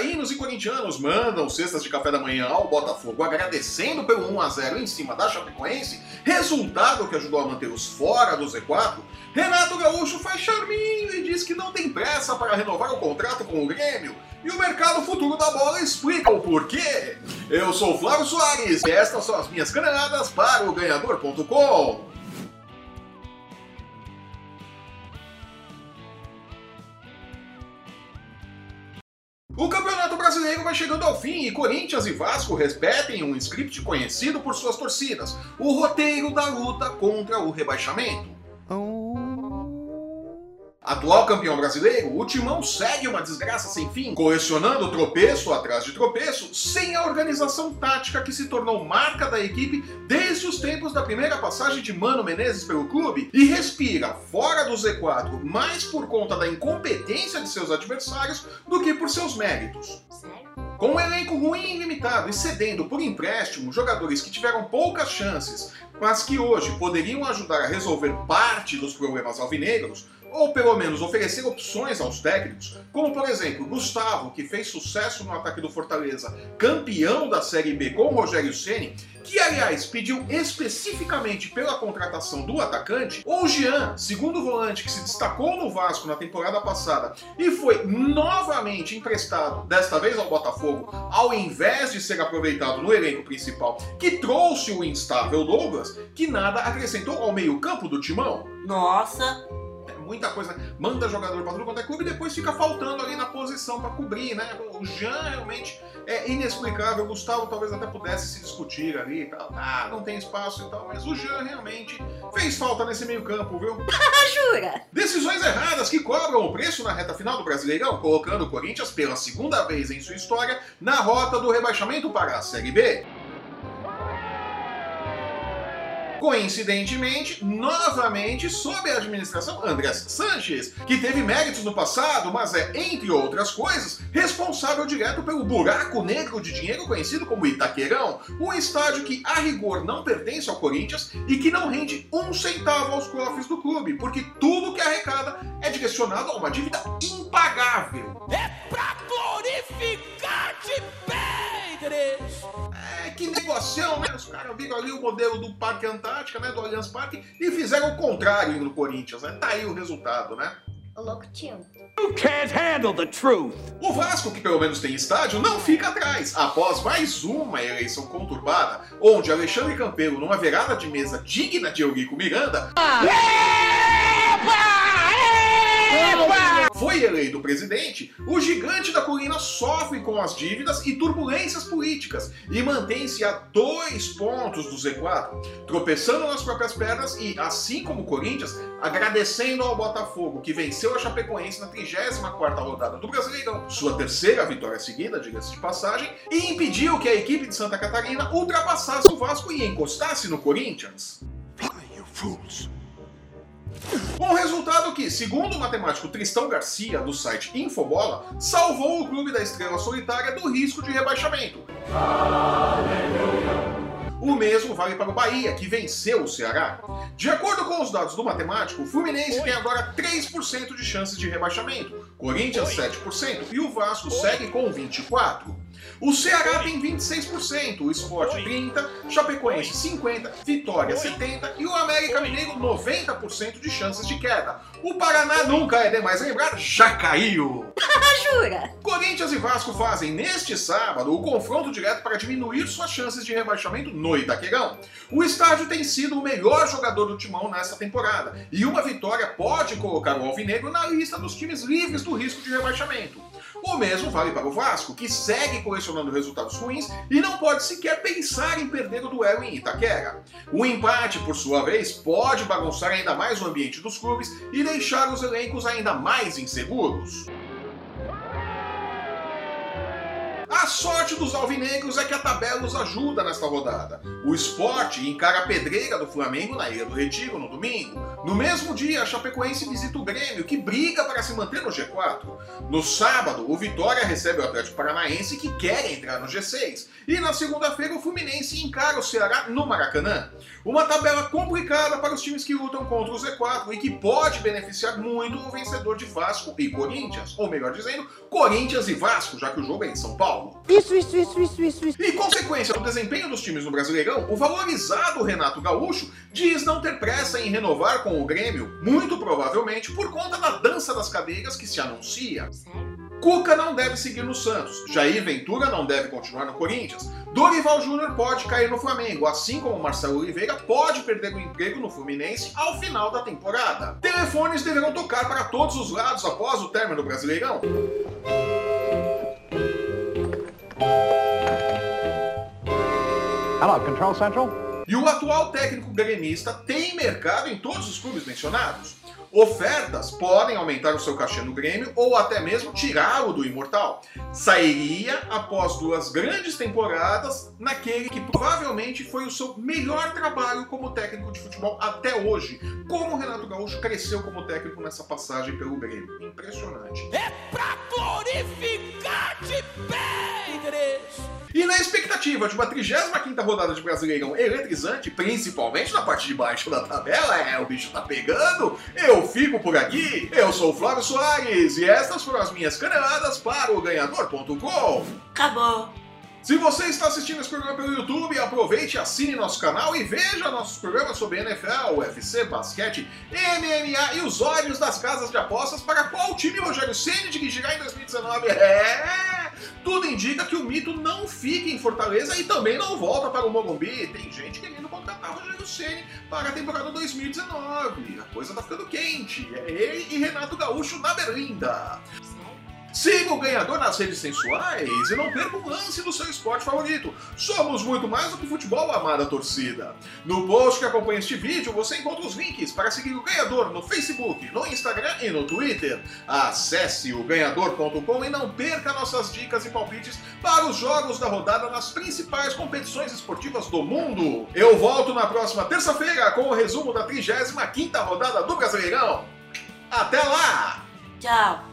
vascaínos e corintianos mandam cestas de café da manhã ao Botafogo agradecendo pelo 1 a 0 em cima da Chapecoense, resultado que ajudou a manter os fora do Z4, Renato Gaúcho faz charminho e diz que não tem pressa para renovar o contrato com o Grêmio, e o mercado futuro da bola explica o porquê. Eu sou o Flávio Soares e estas são as minhas caneladas para o Ganhador.com. O Campeonato Brasileiro vai chegando ao fim e Corinthians e Vasco repetem um script conhecido por suas torcidas: o roteiro da luta contra o rebaixamento. Atual campeão brasileiro, o Timão segue uma desgraça sem fim, colecionando tropeço atrás de tropeço, sem a organização tática que se tornou marca da equipe desde os tempos da primeira passagem de Mano Menezes pelo clube, e respira fora do Z4 mais por conta da incompetência de seus adversários do que por seus méritos. Com um elenco ruim e limitado e cedendo por empréstimo jogadores que tiveram poucas chances, mas que hoje poderiam ajudar a resolver parte dos problemas alvinegros, ou pelo menos oferecer opções aos técnicos, como por exemplo Gustavo, que fez sucesso no ataque do Fortaleza, campeão da Série B com Rogério Ceni, que aliás pediu especificamente pela contratação do atacante, ou Jean, segundo volante que se destacou no Vasco na temporada passada e foi novamente emprestado, desta vez ao Botafogo, ao invés de ser aproveitado no elenco principal, que trouxe o instável Douglas, que nada acrescentou ao meio-campo do timão. Nossa, muita coisa, manda jogador para tudo quanto é clube e depois fica faltando ali na posição para cobrir, né? O Jean realmente é inexplicável, o Gustavo talvez até pudesse se discutir ali e tal, ah, não tem espaço e tal, mas o Jean realmente fez falta nesse meio campo, viu? jura? Decisões erradas que cobram o preço na reta final do Brasileirão, colocando o Corinthians pela segunda vez em sua história na rota do rebaixamento para a Série B. Coincidentemente, novamente sob a administração Andrés Sanches, que teve méritos no passado, mas é, entre outras coisas, responsável direto pelo buraco negro de dinheiro conhecido como Itaquerão, um estádio que a rigor não pertence ao Corinthians e que não rende um centavo aos cofres do clube, porque tudo que arrecada é direcionado a uma dívida impagável. É negocião, né? Os caras viram ali o modelo do Parque Antártica, né? Do Allianz Parque, e fizeram o contrário no Corinthians, né? Tá aí o resultado, né? You can't handle the truth! O Vasco, que pelo menos tem estádio, não fica atrás. Após mais uma eleição conturbada, onde Alexandre Campelo, numa virada de mesa digna de Eurico Miranda, foi eleito presidente, o gigante da colina sofre com as dívidas e turbulências políticas e mantém-se a dois pontos do Z4, tropeçando nas próprias pernas e, assim como o Corinthians, agradecendo ao Botafogo, que venceu a Chapecoense na 34ª rodada do Brasileirão, sua terceira vitória seguida, diga-se de passagem, e impediu que a equipe de Santa Catarina ultrapassasse o Vasco e encostasse no Corinthians. You fools! Um resultado que, segundo o matemático Tristão Garcia, do site Infobola, salvou o clube da Estrela Solitária do risco de rebaixamento. O mesmo vale para o Bahia, que venceu o Ceará. De acordo com os dados do matemático, o Fluminense tem agora 3% de chances de rebaixamento, Corinthians 7% e o Vasco segue com 24%. O Ceará tem 26%, o Sport 30%, Chapecoense 50%, Vitória 70% e o América Mineiro 90% de chances de queda. O Paraná nunca é demais lembrar, já caiu! jura? Corinthians e Vasco fazem neste sábado o confronto direto para diminuir suas chances de rebaixamento no Itaquerão. O estádio tem sido o melhor jogador do timão nesta temporada e uma vitória pode colocar o Alvinegro na lista dos times livres do risco de rebaixamento. O mesmo vale para o Vasco, que segue colecionando resultados ruins e não pode sequer pensar em perder o duelo em Itaquera. O empate, por sua vez, pode bagunçar ainda mais o ambiente dos clubes e deixar os elencos ainda mais inseguros. A sorte dos alvinegros é que a tabela os ajuda nesta rodada. O esporte encara a pedreira do Flamengo na Ilha do Retiro no domingo. No mesmo dia, a Chapecoense visita o Grêmio, que briga para se manter no G4. No sábado, o Vitória recebe o Atlético Paranaense, que quer entrar no G6. E na segunda-feira, o Fluminense encara o Ceará no Maracanã. Uma tabela complicada para os times que lutam contra o Z4 e que pode beneficiar muito o vencedor de Vasco e Corinthians, ou melhor dizendo, Corinthians e Vasco, já que o jogo é em São Paulo. Isso, isso, isso, isso, isso, isso. E consequência do desempenho dos times no Brasileirão, o valorizado Renato Gaúcho diz não ter pressa em renovar com o Grêmio, muito provavelmente por conta da dança das cadeiras que se anuncia. Cuca não deve seguir no Santos, Jair Ventura não deve continuar no Corinthians, Dorival Júnior pode cair no Flamengo, assim como Marcelo Oliveira pode perder o emprego no Fluminense ao final da temporada. Telefones deverão tocar para todos os lados após o término do Brasileirão. Hello, Control Central? E o atual técnico gremista tem mercado em todos os clubes mencionados. Ofertas podem aumentar o seu cachê no Grêmio ou até mesmo tirá-lo do imortal. Sairia após duas grandes temporadas naquele que provavelmente foi o seu melhor trabalho como técnico de futebol até hoje. Como o Renato Gaúcho cresceu como técnico nessa passagem pelo Grêmio. Impressionante. É pra glorificar-te bem, Deus! E na expectativa de uma 35 rodada de Brasileirão eletrizante, principalmente na parte de baixo da tabela, é, o bicho tá pegando, eu fico por aqui. Eu sou o Flávio Soares e estas foram as minhas caneladas para o ganhador.com. Acabou. Se você está assistindo esse programa pelo YouTube, aproveite, assine nosso canal e veja nossos programas sobre NFL, UFC, basquete, MMA e os olhos das casas de apostas para qual time Rogério Ceni dirigirá em 2019. É! Tudo indica que o mito não fica em Fortaleza e também não volta para o Morumbi. Tem gente querendo contratar Rogério Ceni para a temporada 2019. A coisa tá ficando quente. É ele e Renato Gaúcho na berlinda. Siga o ganhador nas redes sensuais e não perca um lance do seu esporte favorito. Somos muito mais do que futebol, amada torcida. No post que acompanha este vídeo, você encontra os links para seguir o ganhador no Facebook, no Instagram e no Twitter. Acesse o ganhador.com e não perca nossas dicas e palpites para os jogos da rodada nas principais competições esportivas do mundo. Eu volto na próxima terça-feira com o resumo da 35ª rodada do Brasileirão. Até lá! Tchau.